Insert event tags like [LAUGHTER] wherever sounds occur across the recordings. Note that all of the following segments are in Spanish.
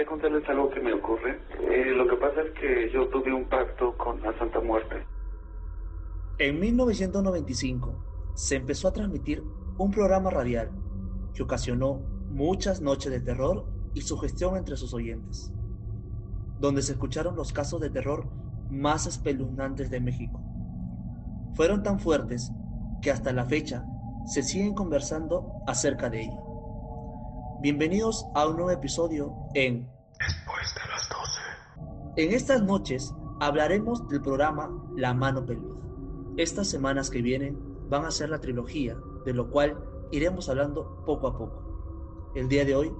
quería contarles algo que me ocurre. Eh, lo que pasa es que yo tuve un pacto con la Santa Muerte. En 1995 se empezó a transmitir un programa radial que ocasionó muchas noches de terror y sugestión entre sus oyentes, donde se escucharon los casos de terror más espeluznantes de México. Fueron tan fuertes que hasta la fecha se siguen conversando acerca de ella. Bienvenidos a un nuevo episodio en Después de las 12. En estas noches hablaremos del programa La Mano Peluda. Estas semanas que vienen van a ser la trilogía, de lo cual iremos hablando poco a poco. El día de hoy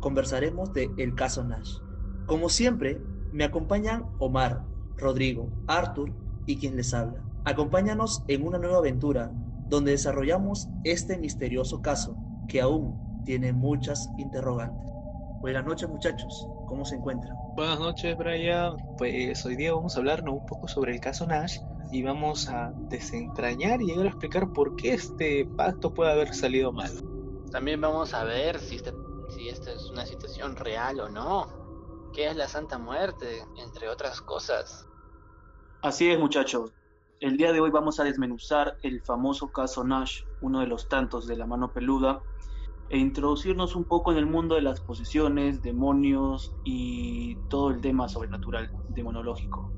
conversaremos de El caso Nash. Como siempre, me acompañan Omar, Rodrigo, Arthur y quien les habla. Acompáñanos en una nueva aventura donde desarrollamos este misterioso caso que aún tiene muchas interrogantes. Buenas noches muchachos, ¿cómo se encuentran? Buenas noches Brian, pues hoy día vamos a hablarnos un poco sobre el caso Nash y vamos a desentrañar y llegar a explicar por qué este pacto puede haber salido mal. También vamos a ver si, este, si esta es una situación real o no, qué es la Santa Muerte, entre otras cosas. Así es muchachos, el día de hoy vamos a desmenuzar el famoso caso Nash, uno de los tantos de la mano peluda, e introducirnos un poco en el mundo de las posesiones, demonios y todo el tema sobrenatural, demonológico.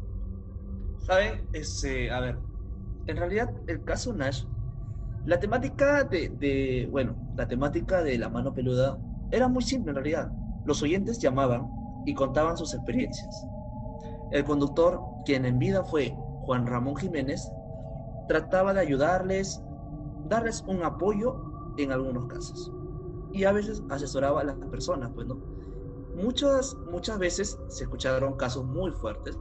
¿Saben? Este, a ver, en realidad el caso Nash, la temática de, de, bueno, la temática de la mano peluda era muy simple en realidad. Los oyentes llamaban y contaban sus experiencias. El conductor, quien en vida fue Juan Ramón Jiménez, trataba de ayudarles, darles un apoyo en algunos casos. Y a veces asesoraba a las personas, pues no. Muchas, muchas veces se escucharon casos muy fuertes.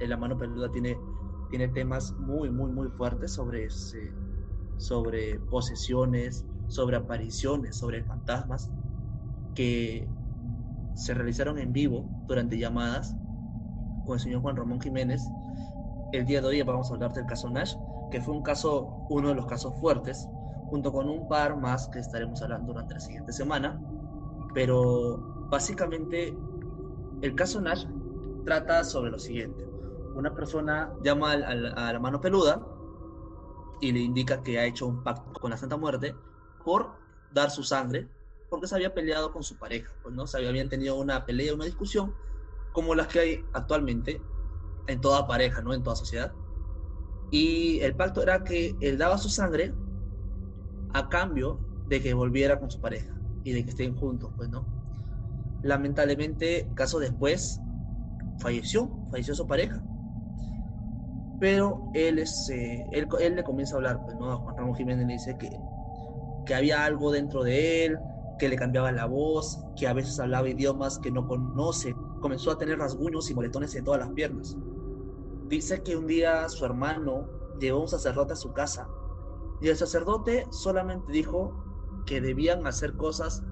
La mano peluda tiene, tiene temas muy, muy, muy fuertes sobre, sobre posesiones, sobre apariciones, sobre fantasmas, que se realizaron en vivo durante llamadas con el señor Juan Ramón Jiménez. El día de hoy vamos a hablar del caso Nash, que fue un caso, uno de los casos fuertes, junto con un par más que estaremos hablando durante la siguiente semana. Pero básicamente el caso Nash trata sobre lo siguiente. Una persona llama a, a, la mano peluda y le indica que ha hecho un pacto con la Santa Muerte por dar su sangre, porque se había peleado con su pareja, pues no se habían tenido una pelea, una discusión, como las que hay actualmente en toda pareja, ¿no? En toda sociedad. Y el pacto era que él daba su sangre a cambio de que volviera con su pareja y de que estén juntos, pues, ¿no? Lamentablemente, caso después, falleció, falleció su pareja. Pero él, es, eh, él, él, le comienza a hablar, pues, ¿no? A Juan Ramón Jiménez le dice que, que había algo dentro de él, que le cambiaba la voz, que a veces hablaba idiomas que no conoce. Comenzó a tener rasguños y moretones en todas las piernas. Dice que un día su hermano llevó un sacerdote a su casa y el sacerdote solamente dijo que debían hacer cosas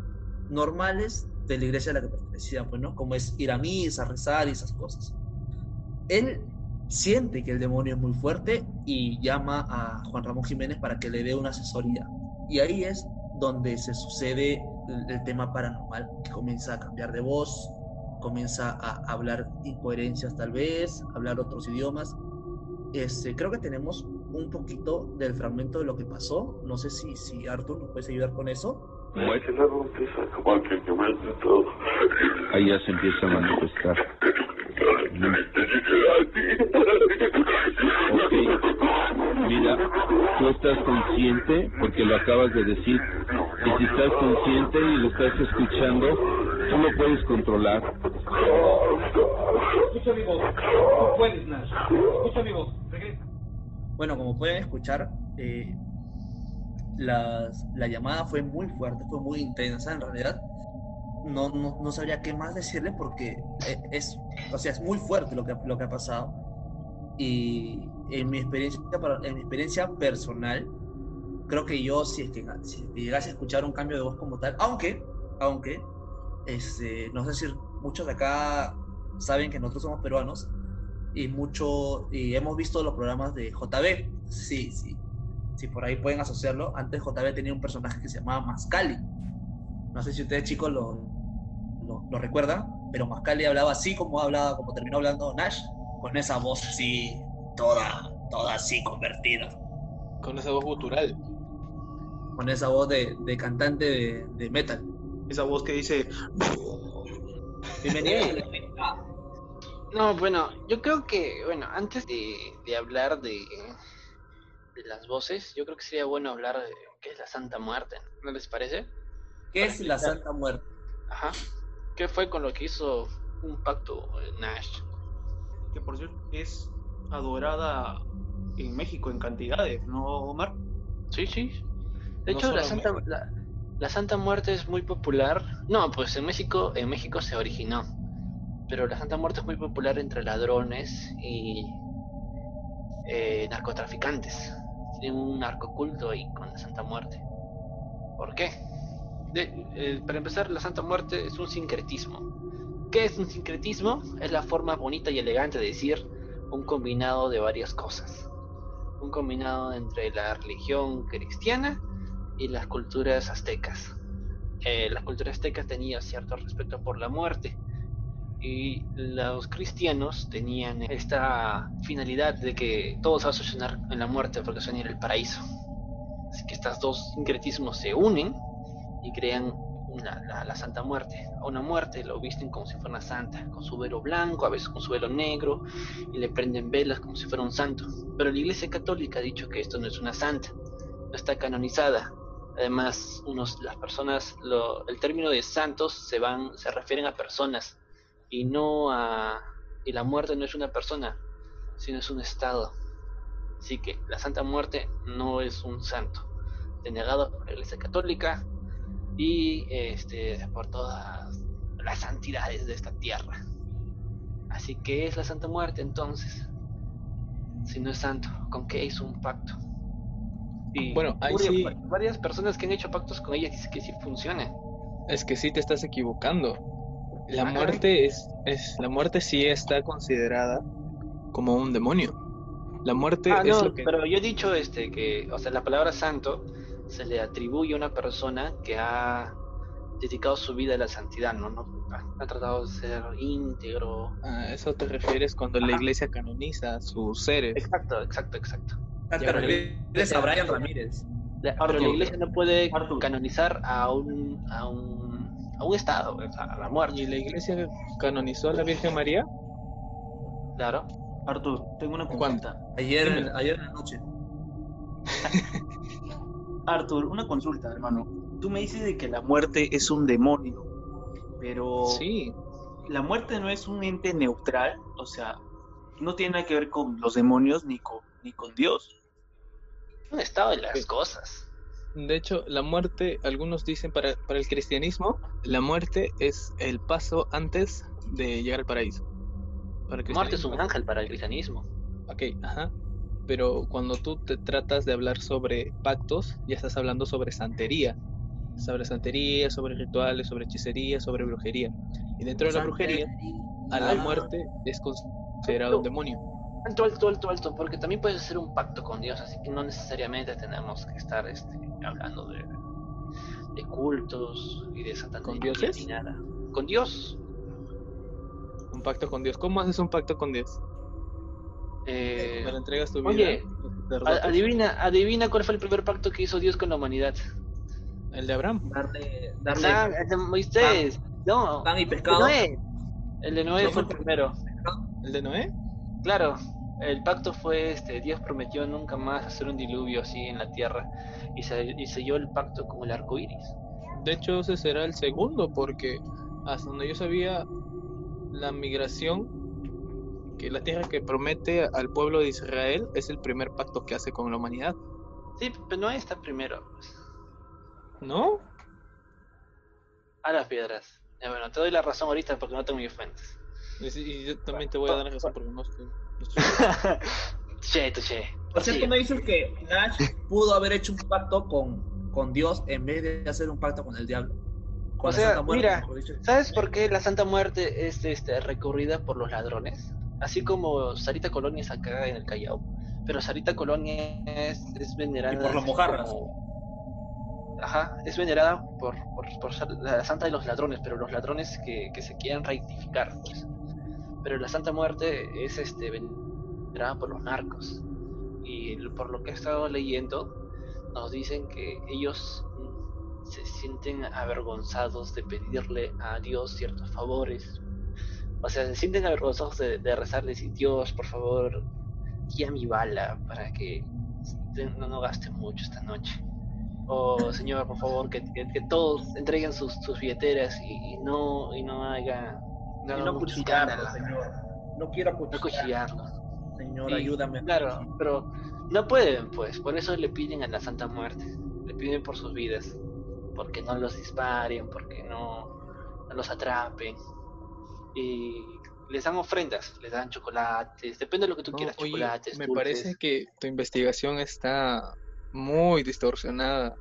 normales de la iglesia a la que pertenecían, pues, ¿no? Como es ir a misa, rezar y esas cosas. Él siente que el demonio es muy fuerte y llama a Juan Ramón Jiménez para que le dé una asesoría. Y ahí es donde se sucede el, el tema paranormal, que comienza a cambiar de voz, comienza a hablar incoherencias tal vez, hablar otros idiomas. Este, creo que tenemos un poquito del fragmento de lo que pasó. No sé si, si Arthur nos puedes ayudar con eso. Ahí ya se empieza a manifestar. Ok, mira, tú estás consciente porque lo acabas de decir. Y si estás consciente y lo estás escuchando, tú lo puedes controlar. Escucha mi voz. Tú puedes, Nash. Escucha mi voz. Bueno, como pueden escuchar, eh, la llamada fue muy fuerte, fue muy intensa en realidad. No, no, no sabría qué más decirle porque es, o sea, es muy fuerte lo que, lo que ha pasado. Y en mi experiencia, en mi experiencia personal, creo que yo, si es que si llegase a escuchar un cambio de voz como tal, aunque, aunque, este, no sé si muchos de acá saben que nosotros somos peruanos y mucho, y hemos visto los programas de JB, sí, sí, si por ahí pueden asociarlo, antes JB tenía un personaje que se llamaba Mascali. No sé si ustedes chicos lo, lo, lo recuerda, pero Mascali hablaba así como hablaba, como terminó hablando Nash, con esa voz así, toda, toda así convertida, Con esa voz gutural. con esa voz de, de cantante de, de metal. Esa voz que dice, Bienvenido. [LAUGHS] No, bueno, yo creo que, bueno, antes de, de hablar de, de las voces, yo creo que sería bueno hablar de qué es la Santa Muerte, ¿no les parece? ¿Qué es la Santa Muerte? Ajá. ¿Qué fue con lo que hizo un pacto Nash? que por cierto es adorada en México en cantidades, ¿no, Omar? Sí, sí. De No hecho, la Santa, la, la Santa Muerte es muy popular. No, pues en México, en México se originó. Pero la Santa Muerte es muy popular entre ladrones y eh, narcotraficantes. Tienen un narcoculto ahí con la Santa Muerte. ¿Por qué? Eh, para empezar, la Santa Muerte es un sincretismo. ¿Qué es un sincretismo? Es la forma bonita y elegante de decir un combinado de varias cosas. Un combinado entre la religión cristiana y las culturas aztecas. Eh, las culturas aztecas tenían cierto respeto por la muerte y los cristianos tenían esta finalidad de que todo se va a solucionar en la muerte porque se va a ir el paraíso. Así que estos dos sincretismos se unen y crean la, Santa Muerte. A una muerte lo visten como si fuera una santa, con su velo blanco, a veces con su velo negro, y le prenden velas como si fuera un santo. Pero la Iglesia Católica ha dicho que esto no es una santa, no está canonizada. Además, las personas, el término de santos se van, se refieren a personas y no a y la muerte no es una persona, sino es un estado. Así que la Santa Muerte no es un santo, denegado por la Iglesia Católica y este por todas las santidades de esta tierra. Así que es la Santa Muerte entonces. Si no es santo, ¿con qué hizo un pacto? Y Bueno, varias- sí- varias personas que han hecho pactos con ella dicen que sí funciona. Es que sí te estás equivocando. La Ah, muerte es, es, la muerte sí está considerada como un demonio. La muerte Ah, es no, lo que pero yo he dicho este que, o sea, la palabra santo se le atribuye a una persona que ha dedicado su vida a la santidad, ¿no? no ha, tratado de ser íntegro. a eso te refieres cuando la iglesia canoniza sus seres. Exacto, exacto, exacto. Te Ya, refieres a Brian Ramírez. La- pero la iglesia no puede canonizar a un, a un, un estado, o sea, a la muerte, ¿Y la iglesia canonizó a la Virgen María? claro. Artur, tengo una consulta. Ayer, ayer en la noche. [LAUGHS] Artur, una consulta, hermano. Tú me dices de que la muerte es un demonio, pero Sí, la muerte no es un ente neutral, o sea, no tiene nada que ver con los demonios ni con, ni con Dios. Un estado de las Sí. cosas. De hecho, la muerte, algunos dicen para, para el cristianismo, la muerte es el paso antes de llegar al paraíso. Para La muerte es un ángel para el cristianismo. Ok, ajá. Pero cuando tú te tratas de hablar sobre pactos, ya estás hablando sobre santería. Sobre santería, sobre rituales, sobre hechicería, sobre brujería. Y dentro de la brujería, a la muerte es considerado un demonio. Alto, alto, alto, alto, porque también puedes hacer un pacto con Dios, así que no necesariamente tenemos que estar este, hablando de, de cultos y de satanismo. ¿Con dioses? Nada. Con Dios. Un pacto con Dios. ¿Cómo haces un pacto con Dios? eh, ¿Me le entregas tu vida? oye, adivina, adivina cuál fue el primer pacto que hizo Dios con la humanidad. El de Abraham. Darle, Ah, darle el de Moisés. No, pan y el de pescado. Noé. El de Noé No fue el primero. ¿El de Noé? Claro, el pacto fue este, Dios prometió nunca más hacer un diluvio así en la tierra y, se, y selló el pacto con el arco iris. De hecho, ese será el segundo, porque hasta donde yo sabía, la migración, que la tierra que promete al pueblo de Israel, es el primer pacto que hace con la humanidad. Sí, pero Noé está primero. ¿No? A las piedras. Ya, bueno, te doy la razón ahorita porque no tengo mis fuentes. Y yo también te voy a dar la razón porque no estoy. [LAUGHS] che, che. O sea, tú me dices que Nash pudo haber hecho un pacto con, con Dios en vez de hacer un pacto con el diablo. Con O sea, Santa Muerte, mira. ¿Sabes por qué la Santa Muerte es este, recurrida por los ladrones? Así como Sarita Colonia es acá en el Callao. Pero Sarita Colonia es, es venerada. Y por las así mojarras. como- ajá, es venerada por, por, por ser la santa de los ladrones, pero los ladrones que, que se quieran rectificar. pues. Pero la Santa Muerte es este venerada por los narcos. Y por lo que he estado leyendo, nos dicen que ellos mm, se sienten avergonzados de pedirle a Dios ciertos favores. O sea, se sienten avergonzados de, de rezar, de decir, Dios, por favor, guía mi bala para que no, no gaste mucho esta noche. O Señor, por favor, que, que- que todos entreguen sus, sus billeteras y, y no, y no haga, no Y no mucho cuchillarlo, señor. No quiero No cuchillar. cuchillarlo. Señor, Sí, ayúdame. Claro, pero no pueden, pues. Por eso le piden a la Santa Muerte. Le piden por sus vidas. Porque no los disparen, porque no, no los atrapen. Y les dan ofrendas, les dan chocolates, depende de lo que tú No, quieras, oye, chocolates, me dulces. parece que tu investigación está muy distorsionada.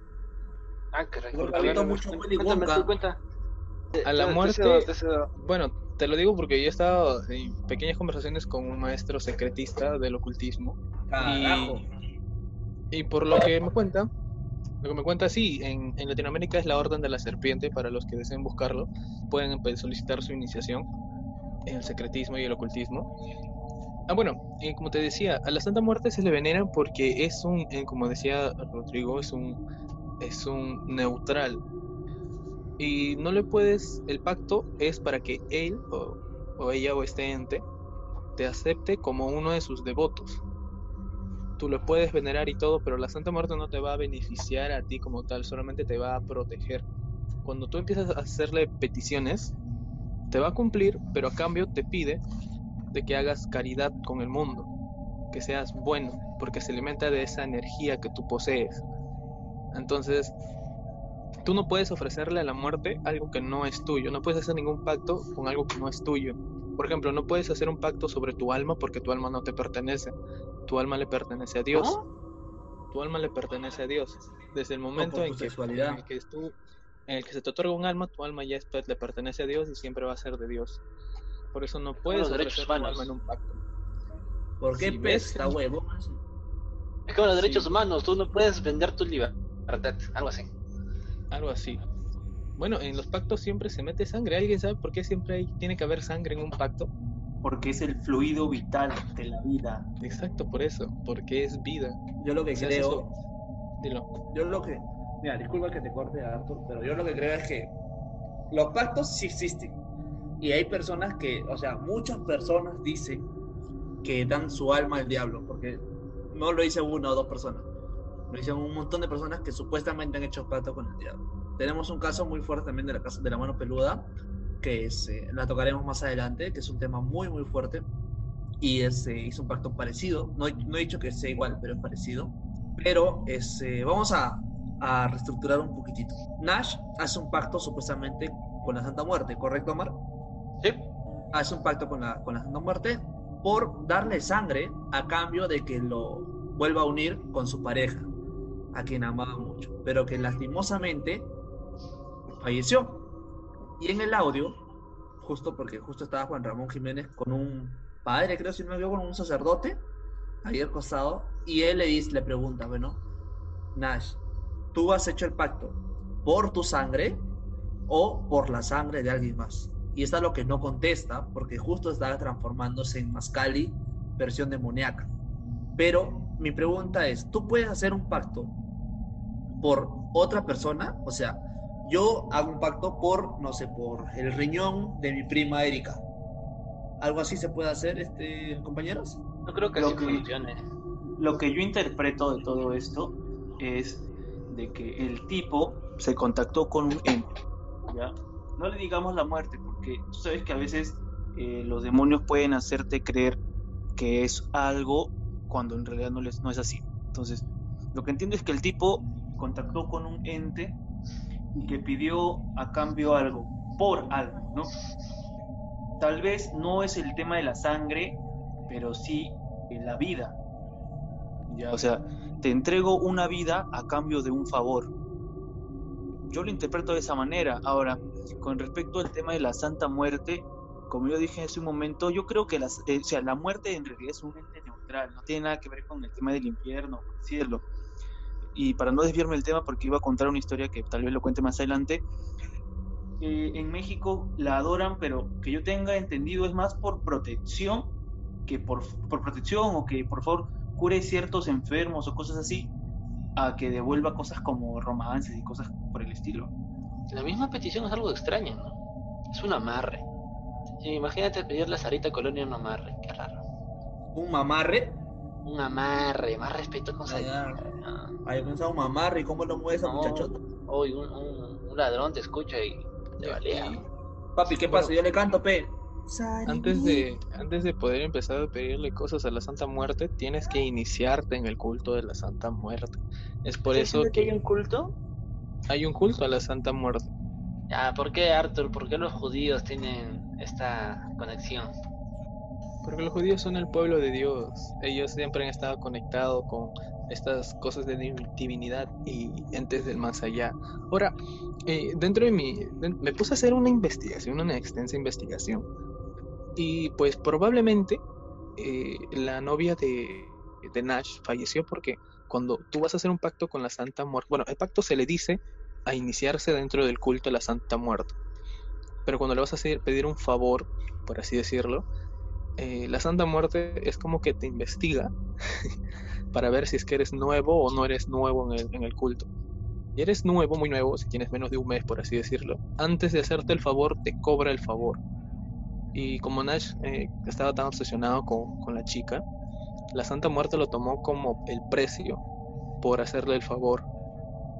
Ah, caray. Repito mucho, cuéntame A la te- te muerte-. Bueno, te lo digo porque yo he estado en pequeñas conversaciones con un maestro secretista del ocultismo Carajo. y por lo que me cuenta, lo que me cuenta sí, en, en Latinoamérica es la Orden de la Serpiente para los que deseen buscarlo, pueden pues, solicitar su iniciación en el secretismo y el ocultismo. Ah, bueno, y como te decía, a la Santa Muerte se le venera porque es un, eh, como decía Rodrigo, es un, es un neutral. Y no le puedes, el pacto es para que él o, ella o este ente te acepte como uno de sus devotos. Tú lo puedes venerar y todo, pero la Santa Muerte no te va a beneficiar a ti como tal, solamente te va a proteger. Cuando tú empiezas a hacerle peticiones, te va a cumplir, pero a cambio te pide de que hagas caridad con el mundo, que seas bueno, porque se alimenta de esa energía que tú posees. Entonces, tú no puedes ofrecerle a la muerte algo que no es tuyo, no puedes hacer ningún pacto con algo que no es tuyo. Por ejemplo, no puedes hacer un pacto sobre tu alma porque tu alma no te pertenece. Tu alma le pertenece a Dios. Tu alma le pertenece a Dios. Desde el momento en que, en el que tú, en el que se te otorga un alma, tu alma ya es- le pertenece a Dios y siempre va a ser de Dios. Por eso no puedes ofrecer tu alma en un pacto. ¿Por qué Si huevo? Es como los derechos Sí. humanos, tú no puedes vender tu libertad, algo así. Algo así. Bueno, en los pactos siempre se mete sangre. ¿Alguien sabe por qué siempre hay, tiene que haber sangre en un pacto? Porque es el fluido vital de la vida. Exacto, por eso, porque es vida. Yo lo que creo, eso. Dilo. yo lo que, mira, disculpa que te corte, Arthur, pero yo lo que creo es que los pactos sí existen. Y hay personas que, o sea, muchas personas dicen que dan su alma al diablo, porque no lo dicen una o dos personas. Lo dicen un montón de personas que supuestamente han hecho pacto con el diablo. Tenemos un caso muy fuerte también de la casa de la mano peluda, que es, eh, la tocaremos más adelante, que es un tema muy, muy fuerte. Y es, eh, hizo un pacto parecido. No, he- no he dicho que sea igual, pero es parecido. Pero es, eh, vamos a, a reestructurar un poquitito. Nash hace un pacto supuestamente con la Santa Muerte, ¿correcto, Omar? Sí. Hace un pacto con la, con la Santa Muerte por darle sangre a cambio de que lo vuelva a unir con su pareja, a quien amaba mucho, pero que lastimosamente falleció. Y en el audio, justo porque justo estaba Juan Ramón Jiménez con un padre, creo si no me equivoco, con un sacerdote, ahí al costado, y él le dice, le pregunta, bueno, Nash, ¿tú has hecho el pacto por tu sangre o por la sangre de alguien más? Y está lo que no contesta, porque justo estaba transformándose en Mascali, versión demoníaca. Pero mi pregunta es, ¿tú puedes hacer un pacto por otra persona? O sea, yo hago un pacto por, no sé, por el riñón de mi prima Erika. ¿Algo así se puede hacer, este, compañeros? No creo que Lo así que- funcione. Lo que yo interpreto de todo esto es de que el tipo se contactó con un ente. ¿ya? No le digamos la muerte, porque tú sabes que a veces eh, los demonios pueden hacerte creer que es algo cuando en realidad no, les, no es así. Entonces, lo que entiendo es que el tipo contactó con un ente y que pidió a cambio algo, por algo, ¿no? Tal vez no es el tema de la sangre, pero sí en la vida. Ya, o sea, te entrego una vida a cambio de un favor. Yo lo interpreto de esa manera. Ahora, con respecto al tema de la Santa Muerte, como yo dije hace un momento, yo creo que las, eh, o sea, la muerte en realidad es un ente neutral, no tiene nada que ver con el tema del infierno, por decirlo. y para no desviarme del tema, porque iba a contar una historia que tal vez lo cuente más adelante, eh, en México la adoran, pero que yo tenga entendido es más por protección, que por, por protección o que por favor cure ciertos enfermos o cosas así, a que devuelva cosas como romances y cosas por el estilo. La misma petición es algo extraño, ¿no? Es un amarre. Sí, imagínate pedirle a Sarita Colonia un amarre, qué raro. ¿Un mamarre? Un amarre, más respeto con Ah. Ah, Había pensado un mamarre y cómo lo mueve esa No. muchachota. Hoy un, un- un ladrón te escucha y te balea. Papi, ¿qué pasa? Yo le canto, pe. Antes de, antes de poder empezar a pedirle cosas a la Santa Muerte, tienes que iniciarte en el culto de la Santa Muerte. Es por ¿Estás eso que hay un culto? hay un culto a la Santa Muerte. Ya, ¿por qué Arthur? ¿Por qué los judíos tienen esta conexión? Porque los judíos son el pueblo de Dios. Ellos siempre han estado conectados con estas cosas de div- divinidad y entes del más allá. Ahora, eh, dentro de de- me puse a hacer una investigación, una extensa investigación. Y pues probablemente eh, la novia de, de Nash falleció porque cuando tú vas a hacer un pacto con la Santa Muerte, bueno, el pacto se le dice a iniciarse dentro del culto a la Santa Muerte. Pero cuando le vas a hacer, pedir un favor, por así decirlo, eh, la Santa Muerte es como que te investiga [LAUGHS] para ver si es que eres nuevo o no eres nuevo en el, culto. Y eres nuevo, muy nuevo, si tienes menos de un mes, por así decirlo. Antes de hacerte el favor, te cobra el favor. Y como Nash eh, estaba tan obsesionado con, con la chica, la Santa Muerte lo tomó como el precio por hacerle el favor.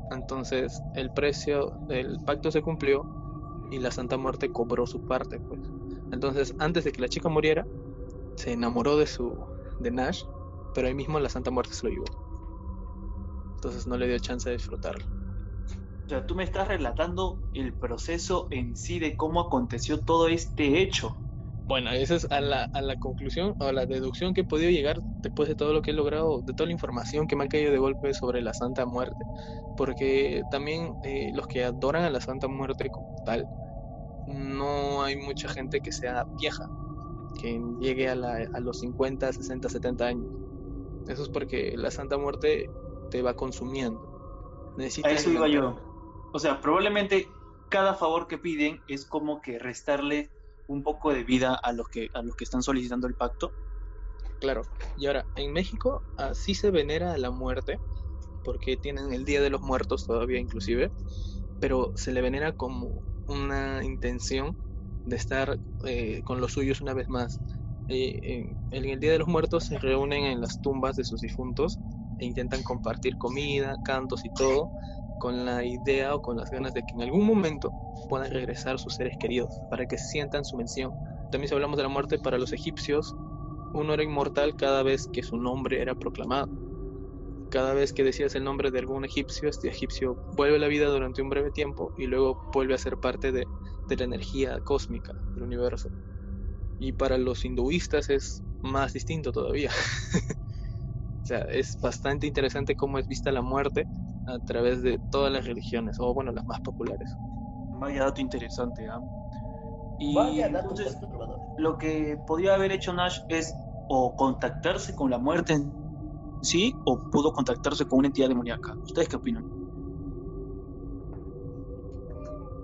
Entonces, el precio del pacto se cumplió y la Santa Muerte cobró su parte, pues. Entonces, antes de que la chica muriera, se enamoró de su de Nash, pero ahí mismo la Santa Muerte se lo llevó. Entonces no le dio chance de disfrutarlo. O sea, tú me estás relatando el proceso en sí de cómo aconteció todo este hecho. Bueno, esa es a la, a la conclusión o a la deducción que he podido llegar después de todo lo que he logrado, de toda la información que me ha caído de golpe sobre la Santa Muerte. Porque también eh, los que adoran a la Santa Muerte como tal, no hay mucha gente que sea vieja, que llegue a, la- a los 50, 60, 70 años. Eso es porque la Santa Muerte te va consumiendo. A Necesitas eso iba yo. O sea, probablemente cada favor que piden es como que restarle un poco de vida a los que a los que están solicitando el pacto. Claro. Y ahora, en México así se venera a la muerte, porque tienen el Día de los Muertos todavía inclusive, pero se le venera como una intención de estar eh, con los suyos una vez más. Eh, en, el Día de los Muertos se reúnen en las tumbas de sus difuntos e intentan compartir comida, cantos y todo, con la idea o con las ganas de que en algún momento puedan regresar sus seres queridos, para que sientan su mención. También si hablamos de la muerte para los egipcios, uno era inmortal cada vez que su nombre era proclamado. Cada vez que decías el nombre de algún egipcio, este egipcio vuelve a la vida durante un breve tiempo y luego vuelve a ser parte de, de la energía cósmica del universo. Y para los hinduistas es más distinto todavía. [LAUGHS] o sea, es bastante interesante cómo es vista la muerte a través de todas las religiones, o bueno, las más populares. Vaya dato interesante, ¿ah? Y Vaya dato entonces, perturbador. lo que podría haber hecho Nash es o contactarse con la muerte en sí o pudo contactarse con una entidad demoníaca. ¿Ustedes qué opinan?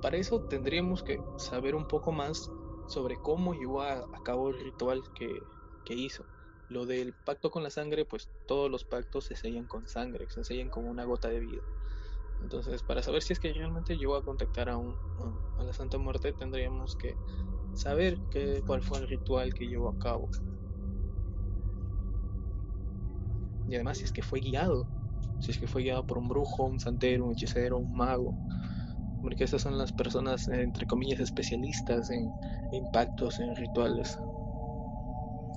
Para eso tendríamos que saber un poco más sobre cómo llevó a, cabo el ritual que, que hizo. Lo del pacto con la sangre, pues todos los pactos se sellan con sangre, se sellan con una gota de vida. Entonces, para saber si es que realmente llegó a contactar a, un, a la Santa Muerte, tendríamos que saber qué, cuál fue el ritual que llevó a cabo. Y además, si es que fue guiado, si es que fue guiado por un brujo, un santero, un hechicero, un mago, porque esas son las personas, entre comillas, especialistas en, en pactos, en rituales.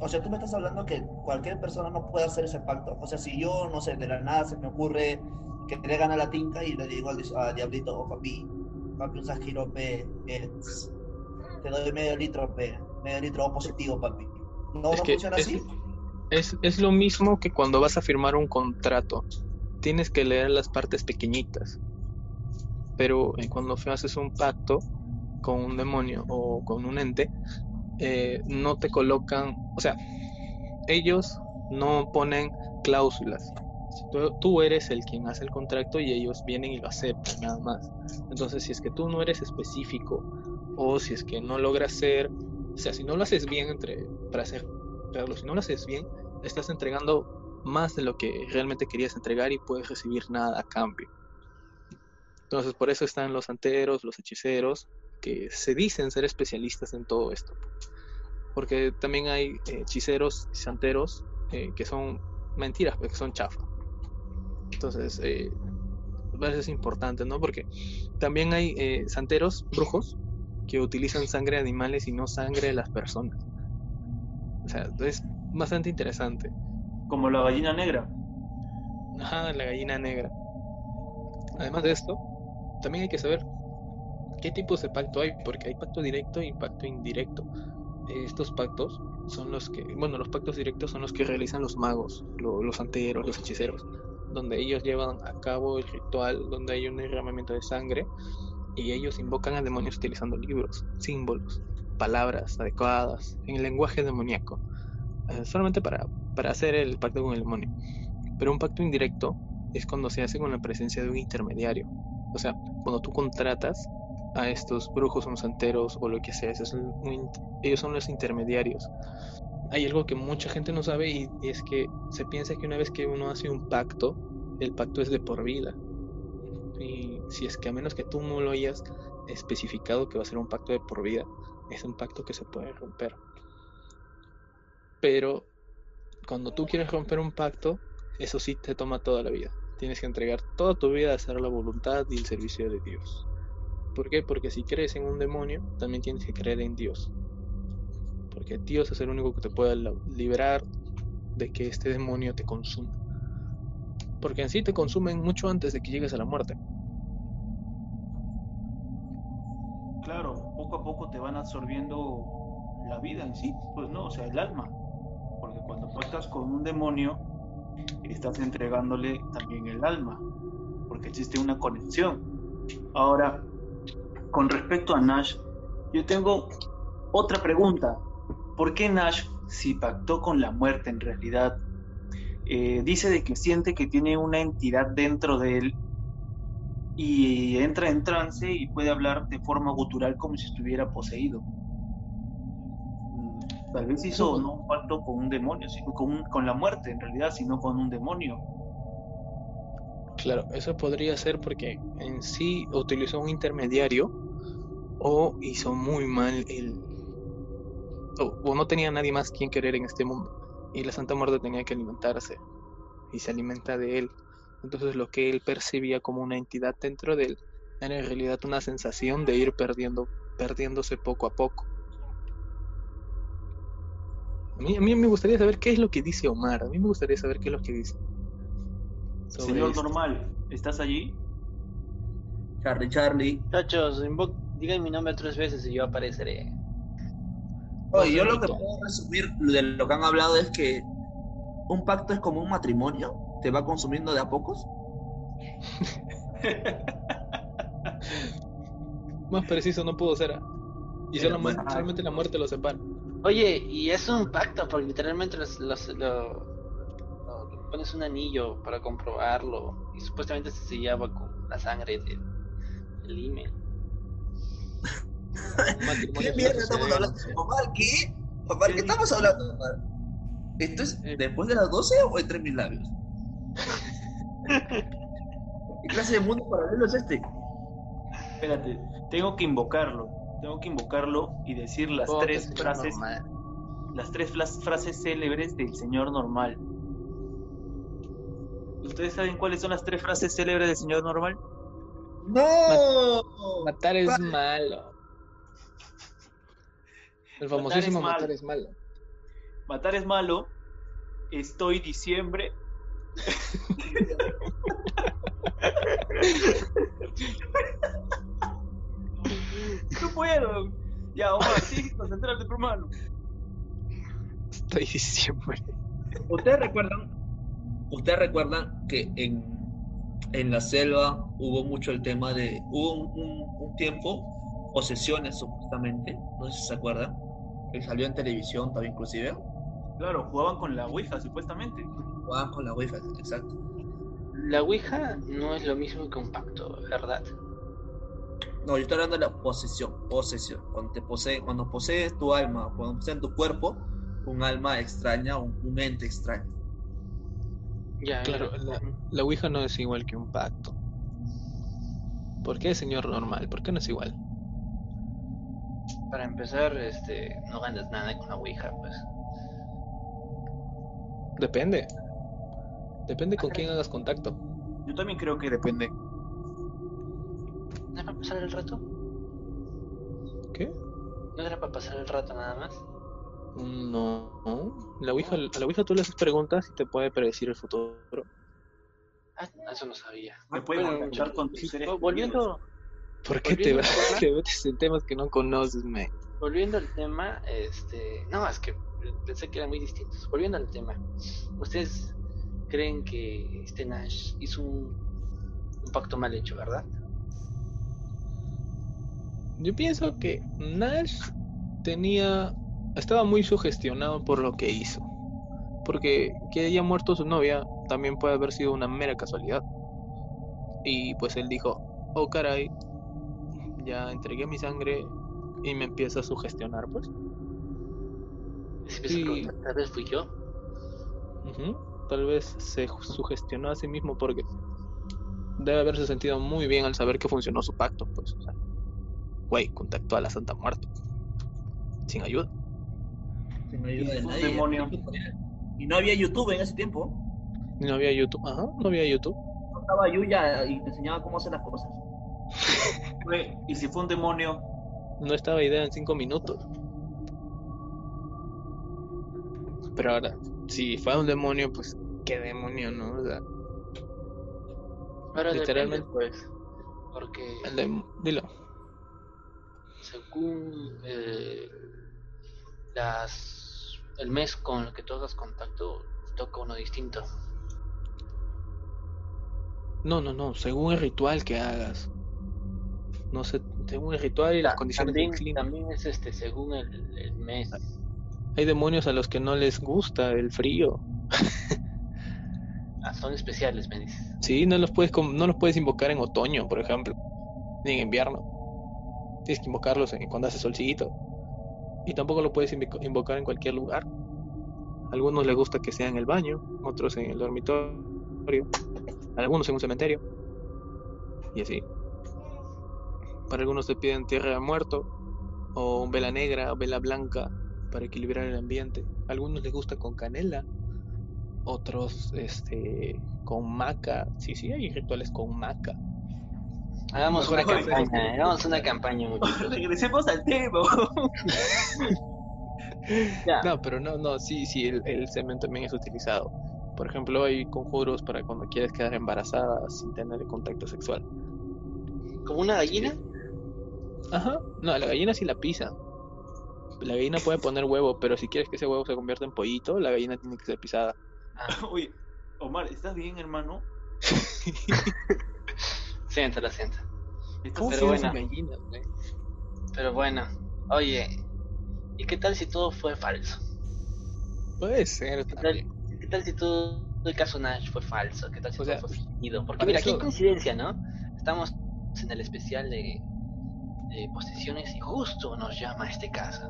O sea, tú me estás hablando que cualquier persona no puede hacer ese pacto. O sea, si yo, no sé, de la nada se me ocurre que le gana la tinca y le digo al, diablito, oh, papi, papi, un sajiro, pe, eh, te doy medio litro, pe, medio litro O positivo, papi. No, Es no que funciona es- así. Es, es lo mismo que cuando vas a firmar un contrato. Tienes que leer las partes pequeñitas. Pero eh, cuando haces un pacto con un demonio o con un ente, eh, no te colocan, o sea, ellos no ponen cláusulas. Tú, tú eres el quien hace el contrato y ellos vienen y lo aceptan, nada más. Entonces, si es que tú no eres específico o si es que no logras ser, o sea, si no lo haces bien entre, para hacerlo, si no lo haces bien, estás entregando más de lo que realmente querías entregar y puedes recibir nada a cambio. Entonces, por eso están los santeros, los hechiceros, que se dicen ser especialistas en todo esto. Porque también hay eh, hechiceros y santeros eh, que son mentiras, que son chafa. Entonces, eh, es importante, ¿no? Porque también hay eh, santeros, brujos, que utilizan sangre de animales y no sangre de las personas. O sea, es bastante interesante. Como la gallina negra. Ajá, la gallina negra. Además de esto, también hay que saber qué tipos de pacto hay, porque hay pacto directo y pacto indirecto. Estos pactos son los que, bueno, los pactos directos son los que realizan los magos, lo- los santeros, los hechiceros, donde ellos llevan a cabo el ritual, donde hay un derramamiento de sangre y ellos invocan a demonios utilizando libros, símbolos, palabras adecuadas, en el lenguaje demoníaco, eh, solamente para, para hacer el pacto con el demonio. Pero un pacto indirecto es cuando se hace con la presencia de un intermediario. O sea, cuando tú contratas a estos brujos o santeros o lo que sea, ese es un int- ellos son los intermediarios. Hay algo que mucha gente no sabe y es que se piensa que una vez que uno hace un pacto, el pacto es de por vida. Y si es que a menos que tú no lo hayas especificado que va a ser un pacto de por vida, es un pacto que se puede romper. Pero cuando tú quieres romper un pacto, eso sí te toma toda la vida. Tienes que entregar toda tu vida a hacer la voluntad y el servicio de Dios. ¿Por qué? Porque si crees en un demonio, también tienes que creer en Dios. Porque Dios es el único que te puede liberar de que este demonio te consuma. Porque en sí te consumen mucho antes de que llegues a la muerte. Claro, poco a poco te van absorbiendo la vida en sí, pues no, o sea, el alma. Porque cuando pactas con un demonio, estás entregándole también el alma, porque existe una conexión. Ahora, con respecto a Nash, yo tengo otra pregunta. ¿Por qué Nash, si pactó con la muerte en realidad, eh, dice de que siente que tiene una entidad dentro de él y entra en trance y puede hablar de forma gutural como si estuviera poseído. Mm, Tal vez hizo no un pacto con un demonio, sino con, un- con la muerte en realidad, sino con un demonio. Claro, eso podría ser porque en sí utilizó un intermediario o hizo muy mal el... O, o no tenía nadie más quien querer en este mundo. Y la Santa Muerte tenía que alimentarse. Y se alimenta de él. Entonces lo que él percibía como una entidad dentro de él era en realidad una sensación de ir perdiendo, perdiéndose poco a poco. A mí, a mí me gustaría saber qué es lo que dice Omar. A mí me gustaría saber qué es lo que dice. Señor esto. normal, ¿estás allí? Charlie, Charlie. Invo- digan mi nombre tres veces y yo apareceré. Oye, yo lo que puedo resumir de lo que han hablado es que un pacto es como un matrimonio, te va consumiendo de a pocos. [LAUGHS] Más preciso no pudo ser. Y solamente, bueno, solamente la muerte lo separa. Oye, y es un pacto, porque literalmente los, pones un anillo para comprobarlo y supuestamente se sellaba con la sangre del. Un [LAUGHS] matrimonio ¿Qué mierda estamos hablando? Omar, ¿qué? Omar, ¿qué estamos hablando, Omar? ¿Esto es después de las 12 o entre mis labios? ¿Qué clase de mundo paralelo es este? Espérate, tengo que invocarlo. Tengo que invocarlo y decir las Invoca, tres frases, normal. las tres frases célebres del señor normal. ¿Ustedes saben cuáles son las tres frases célebres del señor normal? ¡No! Matar es ¿Cuál? malo. El famosísimo malo. matar es malo. Matar es malo. Estoy diciembre. No puedo. Ya, Omar, sí, concentrarte, por mano. Estoy diciembre. ¿Ustedes recuerdan? ¿Ustedes recuerdan que en, en la selva hubo mucho el tema de. Hubo un, un- un tiempo, posesiones supuestamente, no sé si se acuerdan, que salió en televisión también, inclusive. Claro, jugaban con la Ouija, supuestamente. Jugaban con la Wi-Fi, exacto. la Ouija no es lo mismo que un pacto, ¿verdad? No, yo estoy hablando de la posesión, posesión. Cuando te posee, cuando posees tu alma, cuando posees tu cuerpo, un alma extraña, un, un ente extraño. Ya, Claro, la, la Ouija no es igual que un pacto. ¿Por qué, señor normal? ¿Por qué no es igual? Para empezar, este, no ganas nada con la Ouija, pues. Depende. Depende con quién hagas contacto. Yo también creo que depende. ¿No es para pasar el rato? ¿Qué? ¿No era para pasar el rato nada más? No. La Ouija, a la Ouija tú le haces preguntas y te puede predecir el futuro. Ah, eso no sabía. Me puedes Pero- enganchar con tus seres Oh, volviendo, ¿Por qué te, Volviendo tema. [LAUGHS] te metes en temas que no conoces, me? volviendo al tema, este, no, es que pensé que eran muy distintos. Volviendo al tema, ¿ustedes creen que este Nash hizo un, un pacto mal hecho, verdad? Yo pienso que Nash tenía. estaba muy sugestionado por lo que hizo. Porque que haya muerto su novia también puede haber sido una mera casualidad. Y pues él dijo: Oh caray, ya entregué mi sangre y me empieza a sugestionar, pues. Preguntar, tal vez fui yo. Ujú, Tal vez se sugestionó a sí mismo porque debe haberse sentido muy bien al saber que funcionó su pacto, pues. O sea, güey, contactó a la Santa Muerte. Sin ayuda. Sin ayuda de Un nadie. demonio. Y no había YouTube en ese tiempo. No había YouTube. Ajá, no había YouTube. No estaba Yuya y te enseñaba cómo hacer las cosas. [LAUGHS] Y si fue un demonio, No estaba idea en cinco minutos. Pero ahora, si fue un demonio, pues, ¿qué demonio, no? O sea, Ahora Literalmente. depende, pues, porque Dilo. según eh, las el mes con el que tú hagas contacto, toca uno distinto. No, no, no. Según el ritual que hagas. No sé, según el ritual y las condiciones del también, clima. también es este según el, el mes. Hay demonios a los que no les gusta el frío. [LAUGHS] Ah, son especiales, me dices. Sí, no los puedes no los puedes invocar en otoño, por ejemplo, ni en invierno. Tienes que invocarlos en- cuando hace solcito. Y tampoco lo puedes invocar en cualquier lugar. A algunos les gusta que sea en el baño, otros en el dormitorio, algunos en un cementerio. Y así. Para algunos te piden tierra de muerto, o vela negra, o vela blanca, para equilibrar el ambiente. A algunos les gusta con canela, otros este con maca. Sí, sí, hay rituales con maca. Hagamos una campaña, hagamos una campaña, muchachos. [LAUGHS] regresemos al tema. [LAUGHS] No, pero no, no, sí, sí, el, el semen también es utilizado. Por ejemplo, hay conjuros para cuando quieres quedar embarazada sin tener contacto sexual. ¿Como una gallina? Ajá. No, la gallina sí la pisa. La gallina puede poner huevo, pero si quieres que ese huevo se convierta en pollito, la gallina tiene que ser pisada. Ah, [LAUGHS] Oye, Omar, ¿estás bien, hermano? [LAUGHS] siéntala, siéntala. ¿Estás ¿Cómo Pero bueno. gallinas, güey? Pero bueno, oye, ¿y qué tal si todo fue falso? Puede ser ¿Qué tal, qué tal si todo el caso Nash fue falso? ¿Qué tal si O todo sea, fue fingido? Porque mira, qué eso- coincidencia, ¿no? Estamos en el especial de, de posesiones y justo nos llama este caso.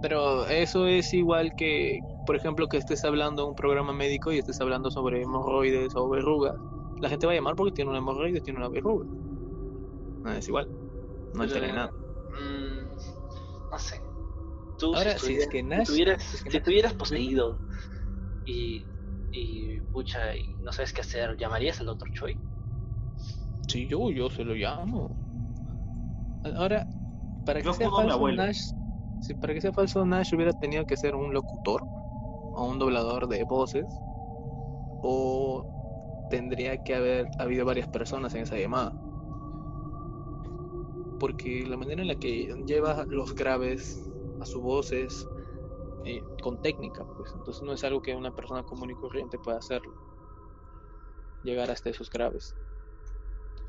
Pero eso es igual que, por ejemplo, que estés hablando en un programa médico y estés hablando sobre hemorroides o verrugas. La gente va a llamar porque tiene una hemorroide, tiene una verruga. No es igual. No Pero- altera nada. Mm, no sé. Tú, Ahora, si, si es que si Nash- tuvieras, si es que si tuvieras poseído y, y pucha, y no sabes qué hacer, ¿llamarías al doctor Choi? Sí, yo, yo se lo llamo. Ahora, para que Yo sea acudo a mi falso. Nash, si para que sea falso Nash hubiera tenido que ser un locutor o un doblador de voces o tendría que haber habido varias personas en esa llamada. Porque la manera en la que lleva los graves a su voz es eh, con técnica, pues entonces no es algo que una persona común y corriente pueda hacerlo. Llegar hasta esos graves.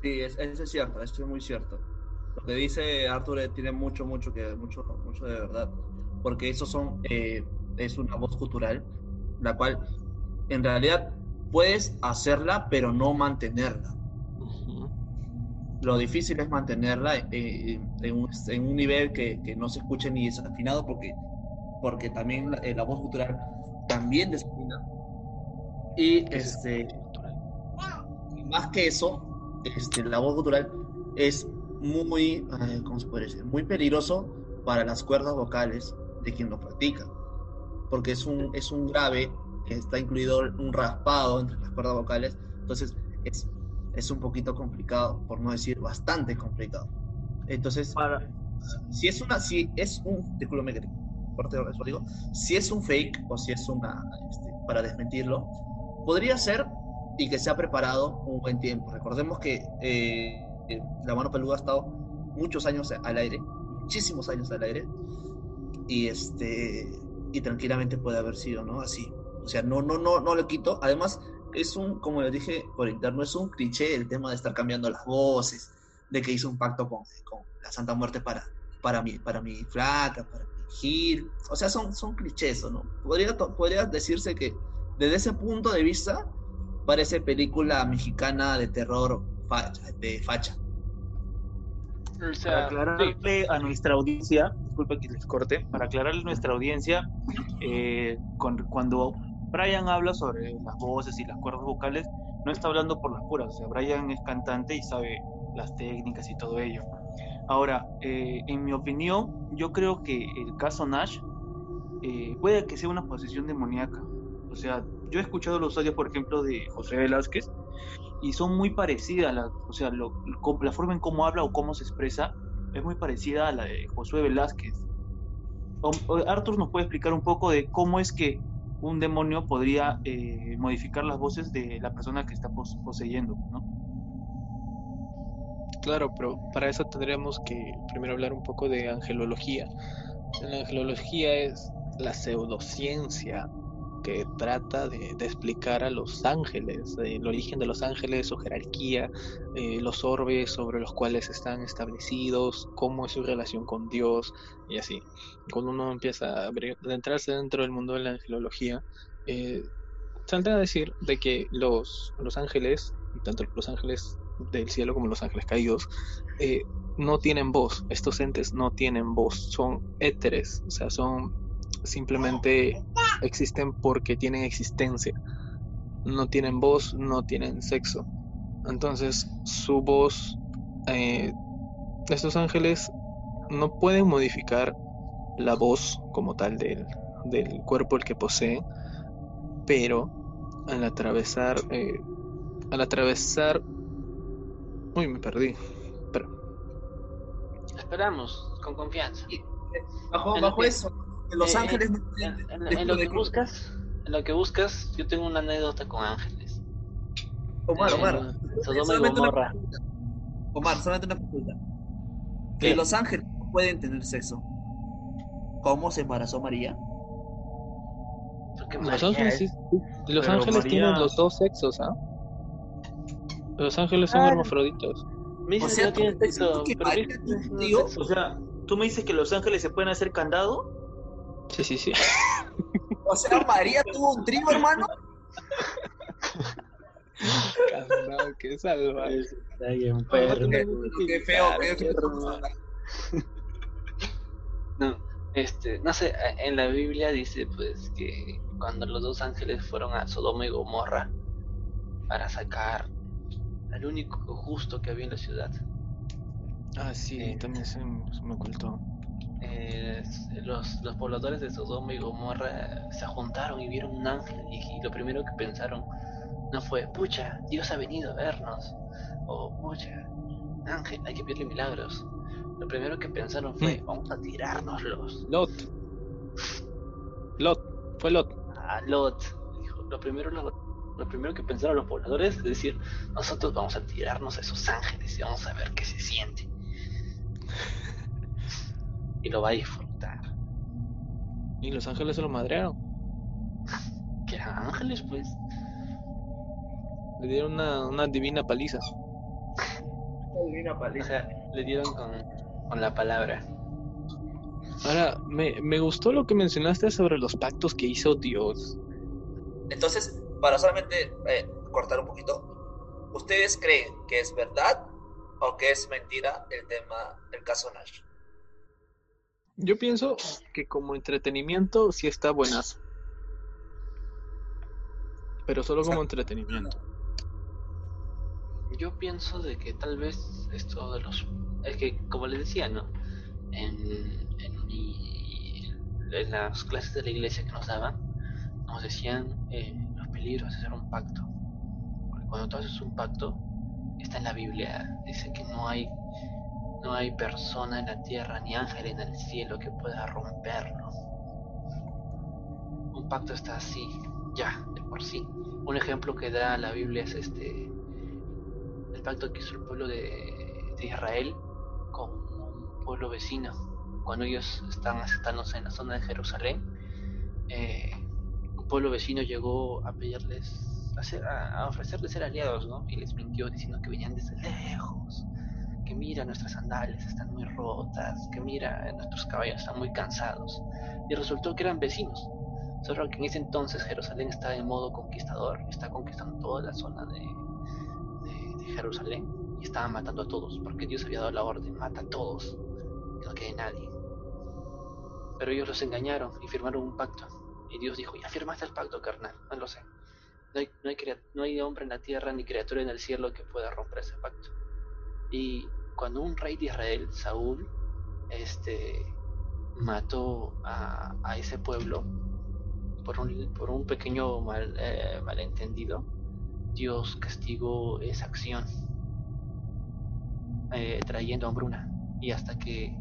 Sí, es- eso es cierto, eso es muy cierto. Lo que dice Arthur eh, tiene mucho, mucho que, mucho, mucho de verdad. Porque eso son, eh, es una voz cultural, la cual en realidad puedes hacerla, pero no mantenerla. Lo difícil es mantenerla eh, en, un, en un nivel que, que no se escuche ni desafinado, porque, porque también la, eh, la voz gutural también desafina. Y este, y más que eso, este, la voz gutural es muy, eh, ¿cómo se puede decir? Muy peligroso para las cuerdas vocales de quien lo practica, porque es un, es un grave que está incluido un raspado entre las cuerdas vocales, entonces es, es un poquito complicado, por no decir bastante complicado. Entonces, Para, si es una, si es un, discúlpame que eso digo, si es un fake o si es una, este, para desmentirlo, podría ser y que se ha preparado un buen tiempo. Recordemos que eh, la mano peluda ha estado muchos años al aire, muchísimos años al aire, y este, y tranquilamente puede haber sido, ¿no? Así. O sea, no, no, no, no le quito. Además, es un, como dije por interno, es un cliché el tema de estar cambiando las voces, de que hizo un pacto con, con la Santa Muerte para, para mi, para mi flaca, para mi Gil. O sea, son, son clichés, ¿o ¿no? Podría, podría decirse que desde ese punto de vista parece película mexicana de terror facha, de facha. O para sea, aclararle a nuestra audiencia, disculpe que les corte, para aclararle a nuestra audiencia, eh, con- cuando Brian habla sobre las voces y las cuerdas vocales, no está hablando por las puras, o sea, Brian es cantante y sabe las técnicas y todo ello. Ahora, eh, en mi opinión, yo creo que el caso Nash eh, puede que sea una posesión demoníaca. O sea, yo he escuchado los audios, por ejemplo, de José Velázquez y son muy parecidas, la, o sea, lo- la forma en cómo habla o cómo se expresa es muy parecida a la de Josué Velázquez. O- o- Arthur nos puede explicar un poco de cómo es que un demonio podría eh, modificar las voces de la persona que está pos- poseyendo, ¿no? Claro, pero para eso tendríamos que primero hablar un poco de angelología. La angelología es la pseudociencia que trata de, de explicar a los ángeles, el origen de los ángeles, su jerarquía, eh, los orbes sobre los cuales están establecidos, cómo es su relación con Dios y así. Cuando uno empieza a abrir- a entrarse dentro del mundo de la angelología, eh, saltan a decir de que los, los ángeles, tanto los ángeles del cielo como los ángeles caídos, eh, no tienen voz. Estos entes no tienen voz, son éteres, o sea, son simplemente existen porque tienen existencia. No tienen voz, no tienen sexo. Entonces, su voz, eh, estos ángeles no pueden modificar la voz como tal del, del cuerpo el que poseen, pero al atravesar, eh, al atravesar, uy, me perdí. Pero, esperamos, con confianza. Bajo, bajo que- eso, Los Eh, Ángeles. En, en- en lo que buscas, en lo que buscas, yo tengo una anécdota con ángeles. Omar, Eh, Omar. Sodoma y Gomorra. Omar, solamente una consulta. ¿Qué? Que los ángeles no pueden tener sexo. ¿Cómo se embarazó María? Los ángeles, es- sí, los Pero ángeles María- tienen los dos sexos, ¿ah? Los ángeles son Ah, hermafroditos. Me dices O que sea, no tú tiene estás diciendo sexo, que pero María tío, sexo. O sea, tú me dices que los ángeles se pueden hacer candado. Sí, sí, sí. O sea, María tuvo un trío, hermano. Candado, qué salvaje. Está bien, Qué feo, qué feo. No, este, no sé, en la Biblia dice pues que cuando los dos ángeles fueron a Sodoma y Gomorra para sacar al único justo que había en la ciudad, Ah, sí, Eh. también se me ocultó. Eh, los, los pobladores de Sodoma y Gomorra se juntaron y vieron un ángel y, y lo primero que pensaron no fue, pucha, Dios ha venido a vernos, o pucha, ángel, hay que pedirle milagros. Lo primero que pensaron fue, Mm. vamos a tirárnoslos. Lot. Lot. Fue Lot. a Lot. Dijo, lo primero, lo, lo primero que pensaron los pobladores es decir, nosotros vamos a tirarnos a esos ángeles y vamos a ver qué se siente. Y lo va a disfrutar. Y los ángeles se lo madrearon. [LAUGHS] Que eran ángeles, pues. Le dieron una, una divina paliza. O sea, le dieron con, con la palabra. Ahora, me, me gustó lo que mencionaste sobre los pactos que hizo Dios. Entonces, para solamente eh, cortar un poquito, ¿ustedes creen que es verdad o que es mentira el tema, el caso Nash? Yo pienso que como entretenimiento sí está buenazo. Pero solo como entretenimiento. Yo pienso de que tal vez esto de los... Es que, como les decía, ¿no? En, en, mi- en las clases de la iglesia que nos daban, nos decían eh, los peligros de hacer un pacto. Porque cuando tú haces un pacto, está en la Biblia, dice que no hay, no hay persona en la tierra ni ángel en el cielo que pueda romperlo. Un pacto está así, ya, de por sí. Un ejemplo que da la Biblia es este el pacto que hizo el pueblo de, Israel con un pueblo vecino. Cuando ellos estaban asentándose en la zona de Jerusalén, eh, un pueblo vecino llegó a pedirles, a, ser- a ofrecerles ser aliados, ¿no? Y les mintió diciendo que venían desde lejos, que mira nuestras sandalias están muy rotas, que mira nuestros caballos están muy cansados. Y resultó que eran vecinos. Solo que en ese entonces Jerusalén estaba en modo conquistador, está conquistando toda la zona de, Jerusalén y estaban matando a todos, porque Dios había dado la orden, mata a todos, que no quede nadie. Pero ellos los engañaron y firmaron un pacto. Y Dios dijo, ya firmaste el pacto, carnal, no lo sé. No hay, no hay, no hay hombre en la tierra ni criatura en el cielo que pueda romper ese pacto. Y cuando un rey de Israel, Saúl, este, mató a, ese pueblo por un, pequeño eh, malentendido, Dios castigó esa acción eh, trayendo hambruna. Y hasta que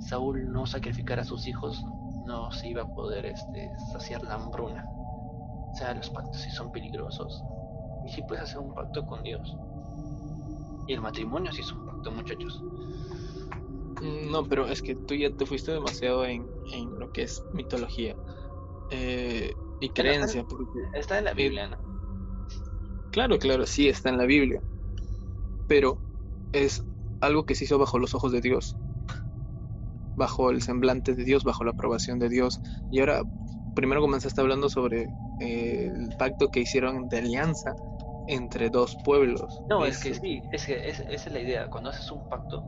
Saúl no sacrificara a sus hijos, no se iba a poder este, saciar la hambruna. O sea, los pactos sí son peligrosos. Y sí puedes hacer un pacto con Dios. Y el matrimonio sí es un muchachos. Mm, No, pero es que tú ya te fuiste demasiado en, en lo que es mitología eh, y creencia. porque- Está en la Biblia, ¿no? Claro, claro, sí está en la Biblia, pero es algo que se hizo bajo los ojos de Dios, bajo el semblante de Dios, bajo la aprobación de Dios. Y ahora, primero comenzaste hablando sobre eh, el pacto que hicieron de alianza entre dos pueblos. No, es Es- que sí, es que es- esa es la idea. Cuando haces un pacto,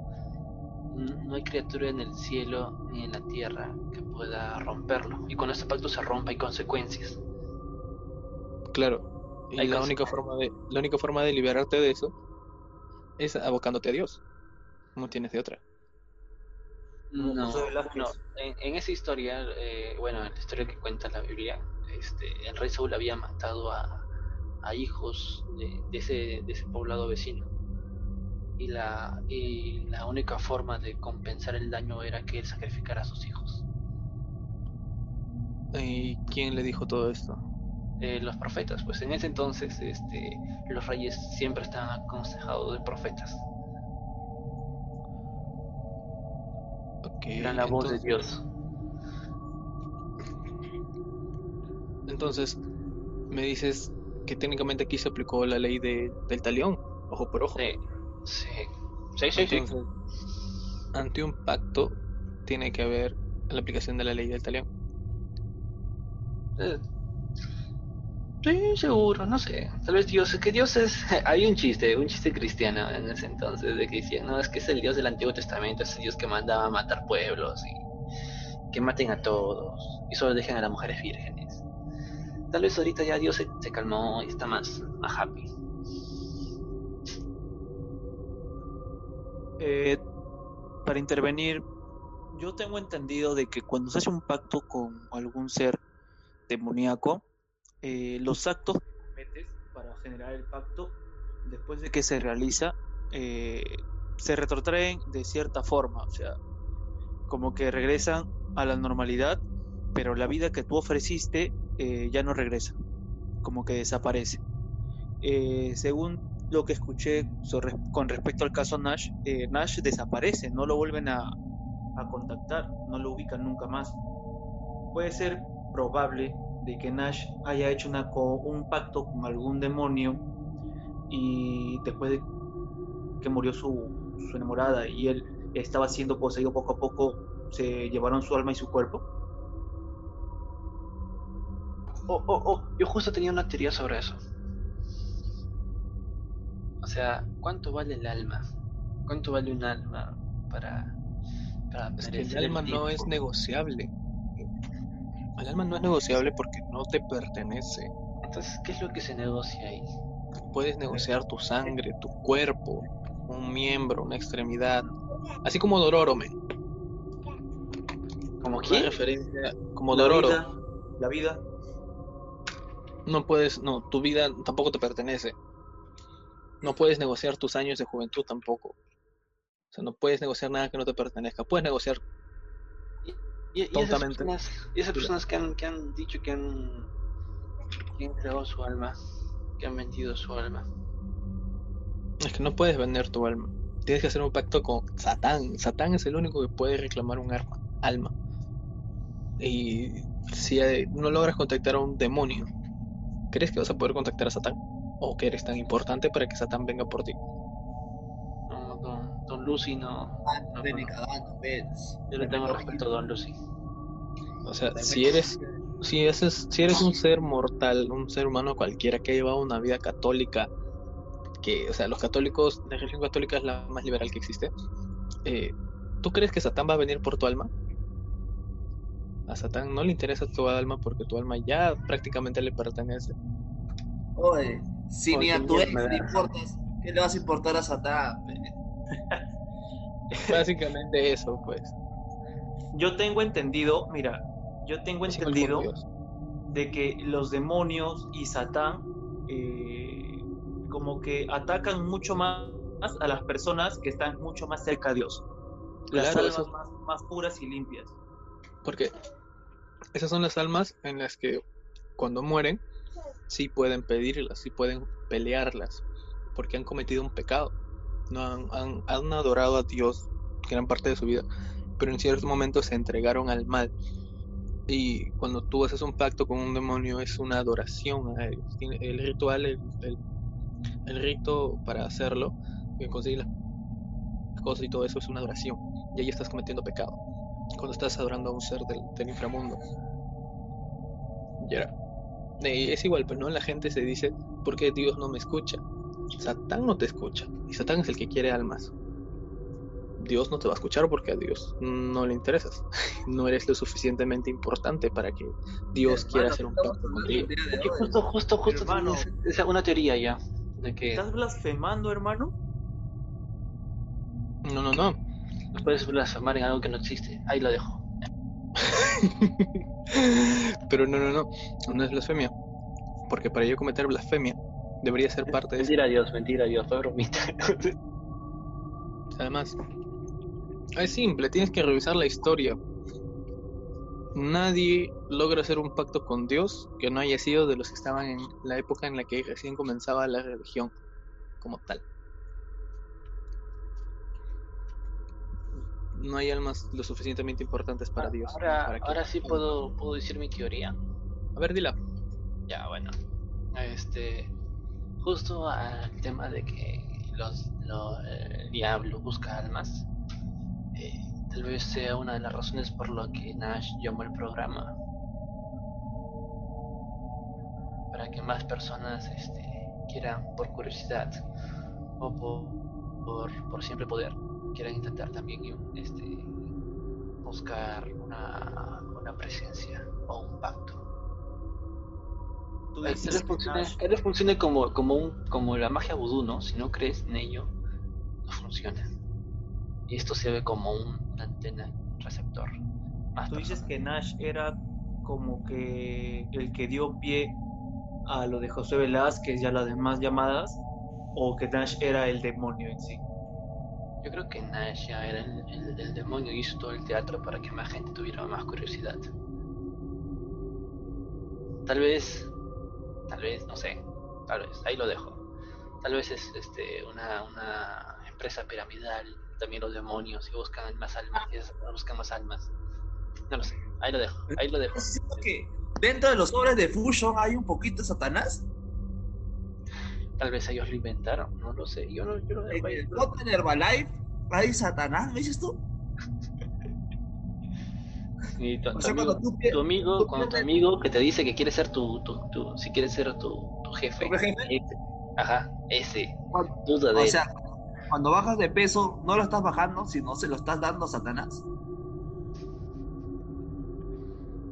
no hay criatura en el cielo ni en la tierra que pueda romperlo. Y cuando ese pacto se rompa hay consecuencias. Claro. Y Hay la única forma de, la única forma de liberarte de eso es abocándote a Dios. No tienes de otra. No, no. En, en esa historia, eh, bueno, en la historia que cuenta la Biblia, este, el rey Saúl había matado a, a hijos de, de ese, de ese poblado vecino. Y la, y la única forma de compensar el daño era que él sacrificara a sus hijos. ¿Y quién le dijo todo esto? Eh, los profetas, pues en ese entonces este, los reyes siempre estaban aconsejados de profetas. Ok, Eran la voz de Dios. Entonces, me dices que técnicamente aquí se aplicó la ley de, del talión, ojo por ojo. Sí, sí, sí, sí. sí. Entonces, ante un pacto tiene que haber la aplicación de la ley del talión. Eh, Sí, seguro, no sé. Tal vez Dios, que Dios es. [LAUGHS] Hay un chiste, un chiste cristiano en ese entonces, de que decían, no, es que es el Dios del Antiguo Testamento, es el Dios que mandaba a matar pueblos y que maten a todos y solo dejen a las mujeres vírgenes. Tal vez ahorita ya Dios se, calmó y está más, más happy. Eh, para intervenir, yo tengo entendido de que cuando se hace un pacto con algún ser demoníaco, eh, los actos que cometes para generar el pacto, después de que se realiza, eh, se retrotraen de cierta forma, o sea, como que regresan a la normalidad, pero la vida que tú ofreciste eh, ya no regresa, como que desaparece. Eh, según lo que escuché con respecto al caso Nash, eh, Nash desaparece, no lo vuelven a, a contactar, no lo ubican nunca más. Puede ser probable de que Nash haya hecho una un pacto con algún demonio y después de que murió su, su enamorada y él estaba siendo poseído poco a poco, se llevaron su alma y su cuerpo. Oh, oh, oh, yo justo tenía una teoría sobre eso. O sea, ¿cuánto vale el alma? ¿Cuánto vale un alma para, para Es que merecer el alma no es negociable. El alma no es negociable porque no te pertenece. Entonces, ¿qué es lo que se negocia ahí? Puedes negociar tu sangre, tu cuerpo, un miembro, una extremidad. Así como Dororo, men. ¿Como quién? referencia como La Dororo. vida, la vida. No puedes, no, tu vida tampoco te pertenece. No puedes negociar tus años de juventud tampoco. O sea, no puedes negociar nada que no te pertenezca. Puedes negociar Y, y esas personas, y esas personas que han, que han dicho que han, que han entregado su alma, que han vendido su alma. Es que no puedes vender tu alma. Tienes que hacer un pacto con Satán. Satán es el único que puede reclamar un arma, alma. Y si no logras contactar a un demonio, ¿crees que vas a poder contactar a Satán? ¿O que eres tan importante para que Satán venga por ti? No, don, don Lucy no. no, no. ves. Yo le tengo respeto a don Lucy. O sea, si eres, si eres, si eres un ser mortal, un ser humano cualquiera que ha llevado una vida católica, que, o sea, los católicos, la religión católica es la más liberal que existe, eh, ¿tú crees que Satán va a venir por tu alma? A Satán no le interesa tu alma porque tu alma ya prácticamente le pertenece. Oye, si ni a tu ex le importas, ¿qué le vas a importar a Satán? [LAUGHS] Básicamente eso, pues. Yo tengo entendido, mira, yo tengo Es entendido de que los demonios y Satán eh, como que atacan mucho más a las personas que están mucho más cerca de Dios. Las Claro, almas más puras y limpias. Porque esas son las almas en las que cuando mueren sí pueden pedirlas, sí pueden pelearlas, porque han cometido un pecado. No han, adorado a Dios gran parte de su vida, pero en ciertos momentos se entregaron al mal. Y cuando tú haces un pacto con un demonio es una adoración a. Tiene- El ritual, el, el- rito para hacerlo, conseguir las cosas y todo eso es una adoración. Y ahí estás cometiendo pecado cuando estás adorando a un ser del, del inframundo. Ya. Y es igual, pero no la gente se dice, ¿por qué Dios no me escucha? Satán no te escucha, y Satán es el que quiere almas. Dios no te va a escuchar porque a Dios no le interesas. [LAUGHS] No eres lo suficientemente importante para que Dios quiera hacer un pacto contigo. Es justo, justo, justo Hermano. esa- una teoría ya. De que ¿Estás blasfemando, hermano? No, no, no. No puedes blasfemar en algo que no existe. Ahí lo dejo. [LAUGHS] Pero no, no, no. No es blasfemia. Porque para yo cometer blasfemia debería ser parte de Mentira Dios, mentira Dios, fue bromita. Además, es simple, tienes que revisar la historia. Nadie logra hacer un pacto con Dios que no haya sido de los que estaban en la época en la que recién comenzaba la religión como tal. No hay almas lo suficientemente importantes para Dios. Ahora, para ahora sí puedo, puedo decir mi teoría. A ver, dila. Ya, bueno. Este. Justo al tema de que los, lo- el diablo busca almas. eh, tal vez sea una de las razones por lo que Nash llamó el programa. Para que más personas este, quieran, por curiosidad o por, por, por siempre poder, quieran intentar también este, buscar una, una presencia o un pacto. Tal vez funcione como, como, un, como la magia vudú, ¿no? Si no crees en ello, no funciona. Y esto se ve como un- una antena, un receptor. Más Tú dices que Nash era como que el que dio pie a lo de José Velázquez y a las demás llamadas, o que Nash era el demonio en sí. Yo creo que Nash ya era el, demonio y hizo todo el teatro para que más gente tuviera más curiosidad. Tal vez, tal vez, no sé, tal vez, ahí lo dejo. Tal vez es este, una, empresa piramidal, también los demonios y buscan más almas, buscan más almas. No lo sé, ahí lo dejo, ahí lo dejo. ¿Es cierto que dentro de los sobres de Fusion hay un poquito de Satanás? Tal vez ellos lo inventaron, no lo sé. Yo no, yo lo En el en Herbalife hay Satanás, ¿me dices tú? Y tu, O tu sea, amigo, cuando tú tu amigo, tú cuando tu pierdes- amigo que te dice que quiere ser tu, tu, tu si quiere ser tu, tu jefe. ¿Tu jefe? ese, ajá, ese. Cuando- Duda de O él. sea, cuando bajas de peso, no lo estás bajando, sino se lo estás dando a Satanás.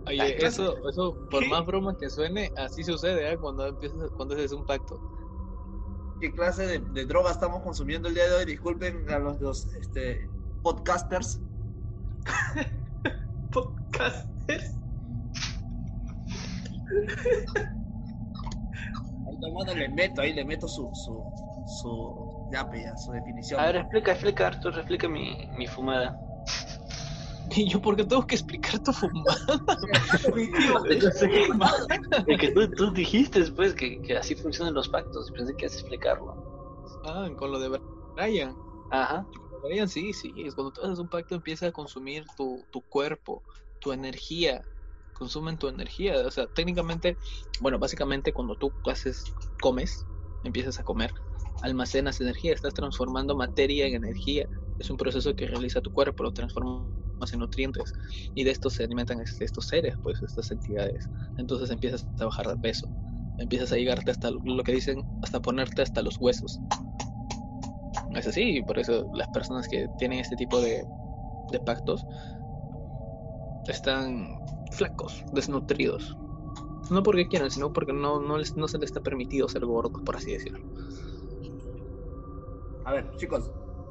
Oye, Ay, eso, eso, por ¿Qué? más broma que suene, así sucede, ¿eh? Cuando empiezas, cuando haces un pacto. ¿Qué clase de, de droga estamos consumiendo el día de hoy? Disculpen a los, los, este, podcasters. [LAUGHS] Podcasters. Ahí tomando le meto, ahí le meto su, su, su, ya, ya, su definición. A ver, explica, explica, Arthur, explica mi, mi fumada. Y yo, ¿por qué tengo que explicar tu fumada? Es que tú, tú dijiste después que, que así funcionan los pactos y pensé que a explicarlo. Ah, con lo de Brian. Ajá. Brian, sí, sí. Es cuando tú haces un pacto empieza a consumir tu, tu cuerpo, tu energía. Consumen tu energía. O sea, técnicamente, bueno, básicamente cuando tú haces, comes, empiezas a comer, almacenas energía, estás transformando materia en energía. Es un proceso que realiza tu cuerpo, lo transformas en nutrientes. Y de esto se alimentan es- estos seres, pues, estas entidades. Entonces empiezas a bajar de peso. Empiezas a llegarte hasta lo que dicen, hasta ponerte hasta los huesos. Es así, y por eso las personas que tienen este tipo de, de pactos están flacos, desnutridos. No porque quieran, sino porque no, no, les, no se les está permitido ser gordos, por así decirlo. A ver, chicos,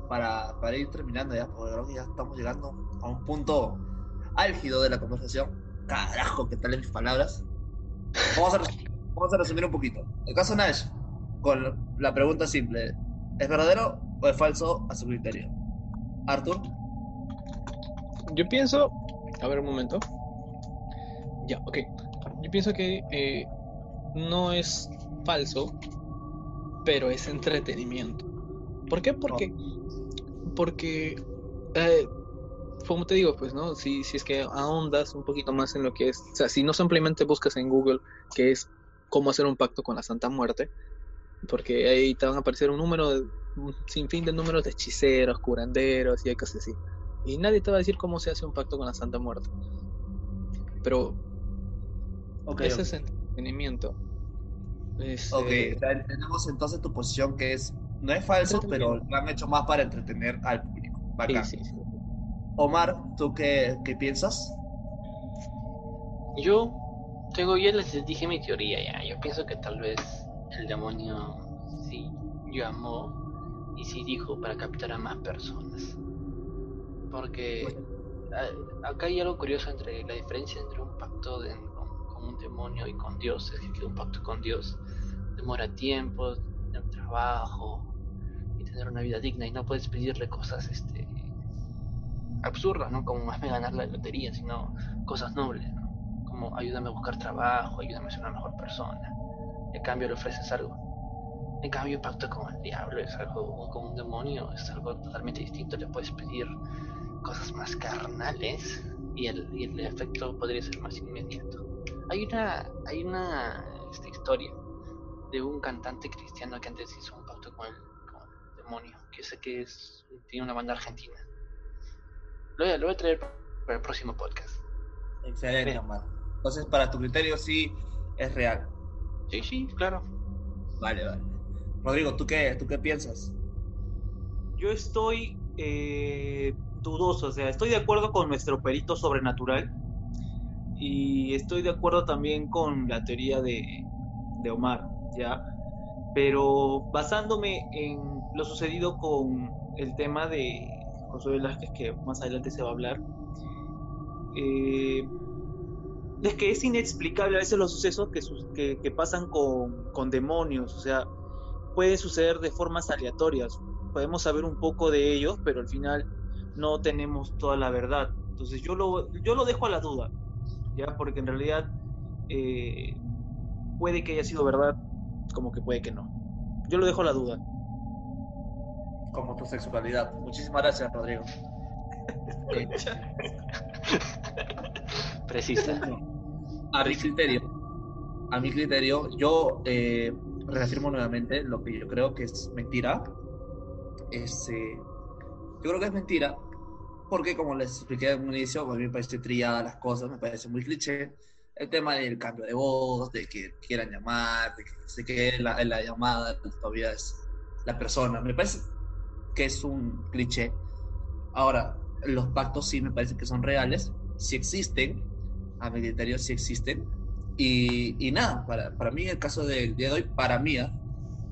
para, para ir terminando ya, porque creo que ya estamos llegando a un punto álgido de la conversación. Carajo, ¿qué tal en mis palabras? Vamos a, vamos a resumir un poquito. El caso Nash, con la pregunta simple, ¿es verdadero o es falso a su criterio? Arthur, Yo pienso, a ver un momento. Ya, ok. Yo pienso que eh, no es falso, pero es entretenimiento. ¿Por qué? Porque, porque, eh, como te digo, pues, ¿no? Si, si es que ahondas un poquito más en lo que es, o sea, si no simplemente buscas en Google qué es cómo hacer un pacto con la Santa Muerte, porque ahí te van a aparecer un número, de, un sinfín de números de hechiceros, curanderos y hay cosas así. Y nadie te va a decir cómo se hace un pacto con la Santa Muerte. Pero ese ok. es entretenimiento. Es, Ok, eh, entendemos entonces tu posición que es, no es falso, pero lo han hecho más para entretener al público. Bacán. sí, sí. Omar, ¿tú qué, qué piensas? Yo tengo, ya les dije mi teoría ya. Yo pienso que tal vez el demonio sí llamó y sí dijo para captar a más personas. Porque a- acá hay algo curioso entre la diferencia entre un pacto de- con, con un demonio y con Dios. Es que un pacto con Dios demora tiempo, trabajo tener una vida digna y no puedes pedirle cosas este absurdas, ¿no? Como más me ganar la lotería, sino cosas nobles, ¿no? Como ayúdame a buscar trabajo, ayúdame a ser una mejor persona. A cambio le ofreces algo. En cambio, pacto con el diablo es algo, con un demonio, es algo totalmente distinto. Le puedes pedir cosas más carnales y el, efecto podría ser más inmediato. Hay una, hay una este, historia de un cantante cristiano que antes hizo un pacto con el demonio, que sé que es, tiene una banda argentina. Lo voy a, lo voy a traer para el próximo podcast. Excelente. Omar. Entonces, para tu criterio sí es real. Sí, sí, claro. Vale, vale. Rodrigo, ¿tú qué, tú qué piensas? Yo estoy eh, dudoso, o sea, estoy de acuerdo con nuestro perito sobrenatural y estoy de acuerdo también con la teoría de, de Omar, ¿ya? Pero basándome en lo sucedido con el tema de José Velázquez, que más adelante se va a hablar, eh, es que es inexplicable a veces los sucesos que, pasan con, con demonios, o sea, puede suceder de formas aleatorias. Podemos saber un poco de ellos, pero al final no tenemos toda la verdad. Entonces yo lo, yo lo dejo a la duda, ¿ya? Porque en realidad eh, puede que haya sido verdad, como que puede que no. Yo lo dejo a la duda. Como tu sexualidad. Muchísimas gracias, Rodrigo. Precisa. A mi criterio, a mi criterio, yo eh, reafirmo nuevamente lo que yo creo que es mentira. Este, yo creo que es mentira porque como les expliqué en un inicio, a mí me parece trillada las cosas, me parece muy cliché. El tema del cambio de voz, de que quieran llamar, de que se quede la, la llamada, todavía es la persona. Me parece que es un cliché. Ahora, los pactos sí me parece que son reales, sí existen, a mi criterio sí existen. Y, y nada, para, para mí, el caso del día de hoy, para mí, ¿ah?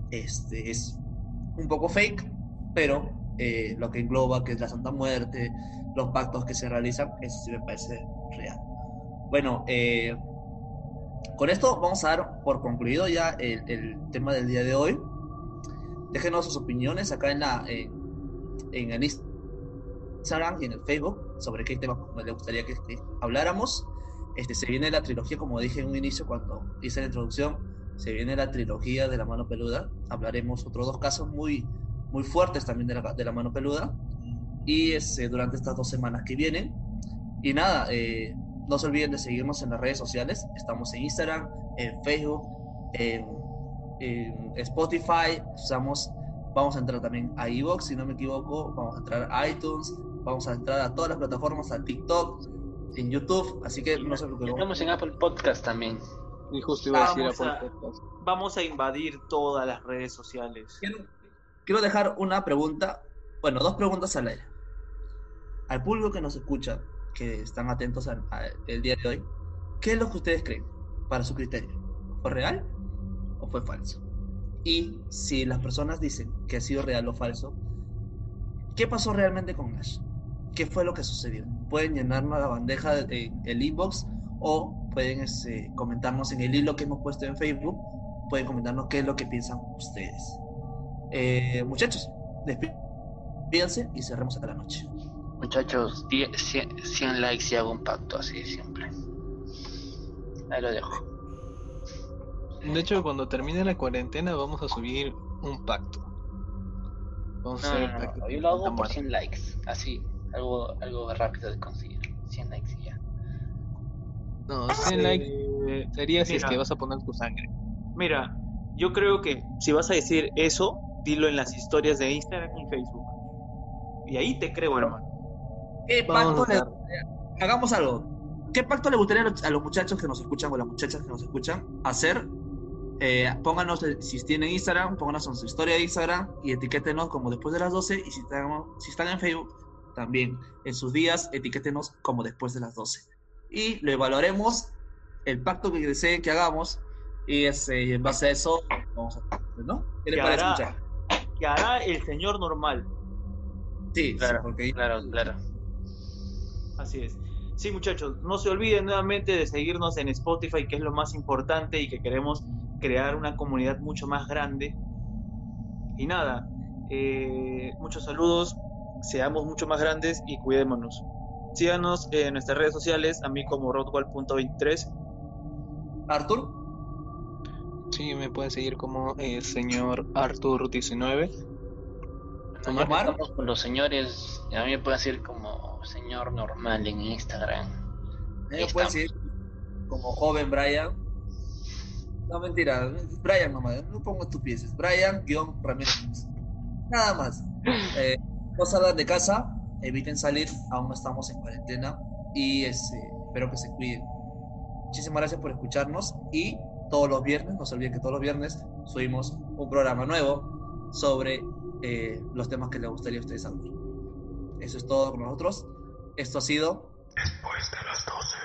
este, es un poco fake, pero eh, lo que engloba, que es la Santa Muerte, los pactos que se realizan, eso sí me parece real. Bueno, eh, con esto vamos a dar por concluido ya el, tema del día de hoy. Déjenos sus opiniones acá en, la, en, en el Instagram y en el Facebook sobre qué tema les gustaría que, que habláramos. Este, se viene la trilogía, como dije en un inicio cuando hice la introducción, se viene la trilogía de la mano peluda. Hablaremos otros dos casos muy, muy fuertes también de la, de la mano peluda. Y este, durante estas dos semanas que vienen. Y nada, eh, no se olviden de seguirnos en las redes sociales. Estamos en Instagram, en Facebook, en, en Spotify. Usamos, vamos a entrar también a Evox, si no me equivoco. Vamos a entrar a iTunes. Vamos a entrar a todas las plataformas, a TikTok, en YouTube. Así que no se preocupen. Estamos en Apple Podcast también. Y justo iba a decir Vamos Apple a- Podcast. Vamos a invadir todas las redes sociales. Quiero, quiero dejar una pregunta, bueno, dos preguntas al aire. Al público que nos escucha, que están atentos al día de hoy, ¿qué es lo que ustedes creen para su criterio? ¿Fue real o fue falso? Y si las personas dicen que ha sido real o falso, ¿qué pasó realmente con Nash? ¿Qué fue lo que sucedió? Pueden llenarnos la bandeja en el inbox o pueden este, comentarnos en el hilo que hemos puesto en Facebook. Pueden comentarnos qué es lo que piensan ustedes. Eh, muchachos, despídense y cerremos hasta la noche. Muchachos, 10, 100, 100 likes y hago un pacto así de simple. Ahí lo dejo. De hecho, cuando termine la cuarentena vamos a subir un pacto. Vamos a No, hacer no, el no, pacto no, Yo lo hago por Muerte. 100 likes. Así, algo, algo rápido de conseguir. 100 likes y ya. No, 100 likes Eh, sería si es que vas a poner tu sangre. Mira, yo creo que si vas a decir eso, dilo en las historias de Instagram y Facebook. Y ahí te creo, hermano. ¿Qué pacto a le- hagamos algo. ¿Qué pacto le gustaría a los, a los muchachos que nos escuchan o las muchachas que nos escuchan hacer? Eh, pónganos, eh, si tienen Instagram, pónganos en su historia de Instagram y etiquétenos como después de las 12. Y si están, si están en Facebook, también en sus días, etiquétenos como después de las 12. Y lo evaluaremos, el pacto que deseen que hagamos. Y ese, en base a eso, vamos a. ¿No? ¿Qué le Que parece, hará- muchachos? Que hará el señor normal. Sí, sí, Claro, porque claro, claro. Así es. Sí, muchachos, no se olviden nuevamente de seguirnos en Spotify, que es lo más importante y que queremos crear una comunidad mucho más grande. Y nada, eh, muchos saludos, seamos mucho más grandes y cuidémonos. Síganos en nuestras redes sociales, a mí como rodwall.23. Arthur. Sí, me pueden seguir como el señor Arthur19. Bueno, ya Omar. que estamos con los señores, a mí me puede decir como señor normal en Instagram. Me pueden seguir como joven Brian. No, mentira. Brian nomás. No pongo estupideces. Brian, guion Ramírez. Nada más. Eh, no salgan de casa. Eviten salir. Aún no estamos en cuarentena. Y este, espero que se cuiden. Muchísimas gracias por escucharnos. Y todos los viernes, no se olviden que todos los viernes subimos un programa nuevo sobre eh, los temas que les gustaría a ustedes saber. Eso es todo con nosotros. Esto ha sido Después de las 12.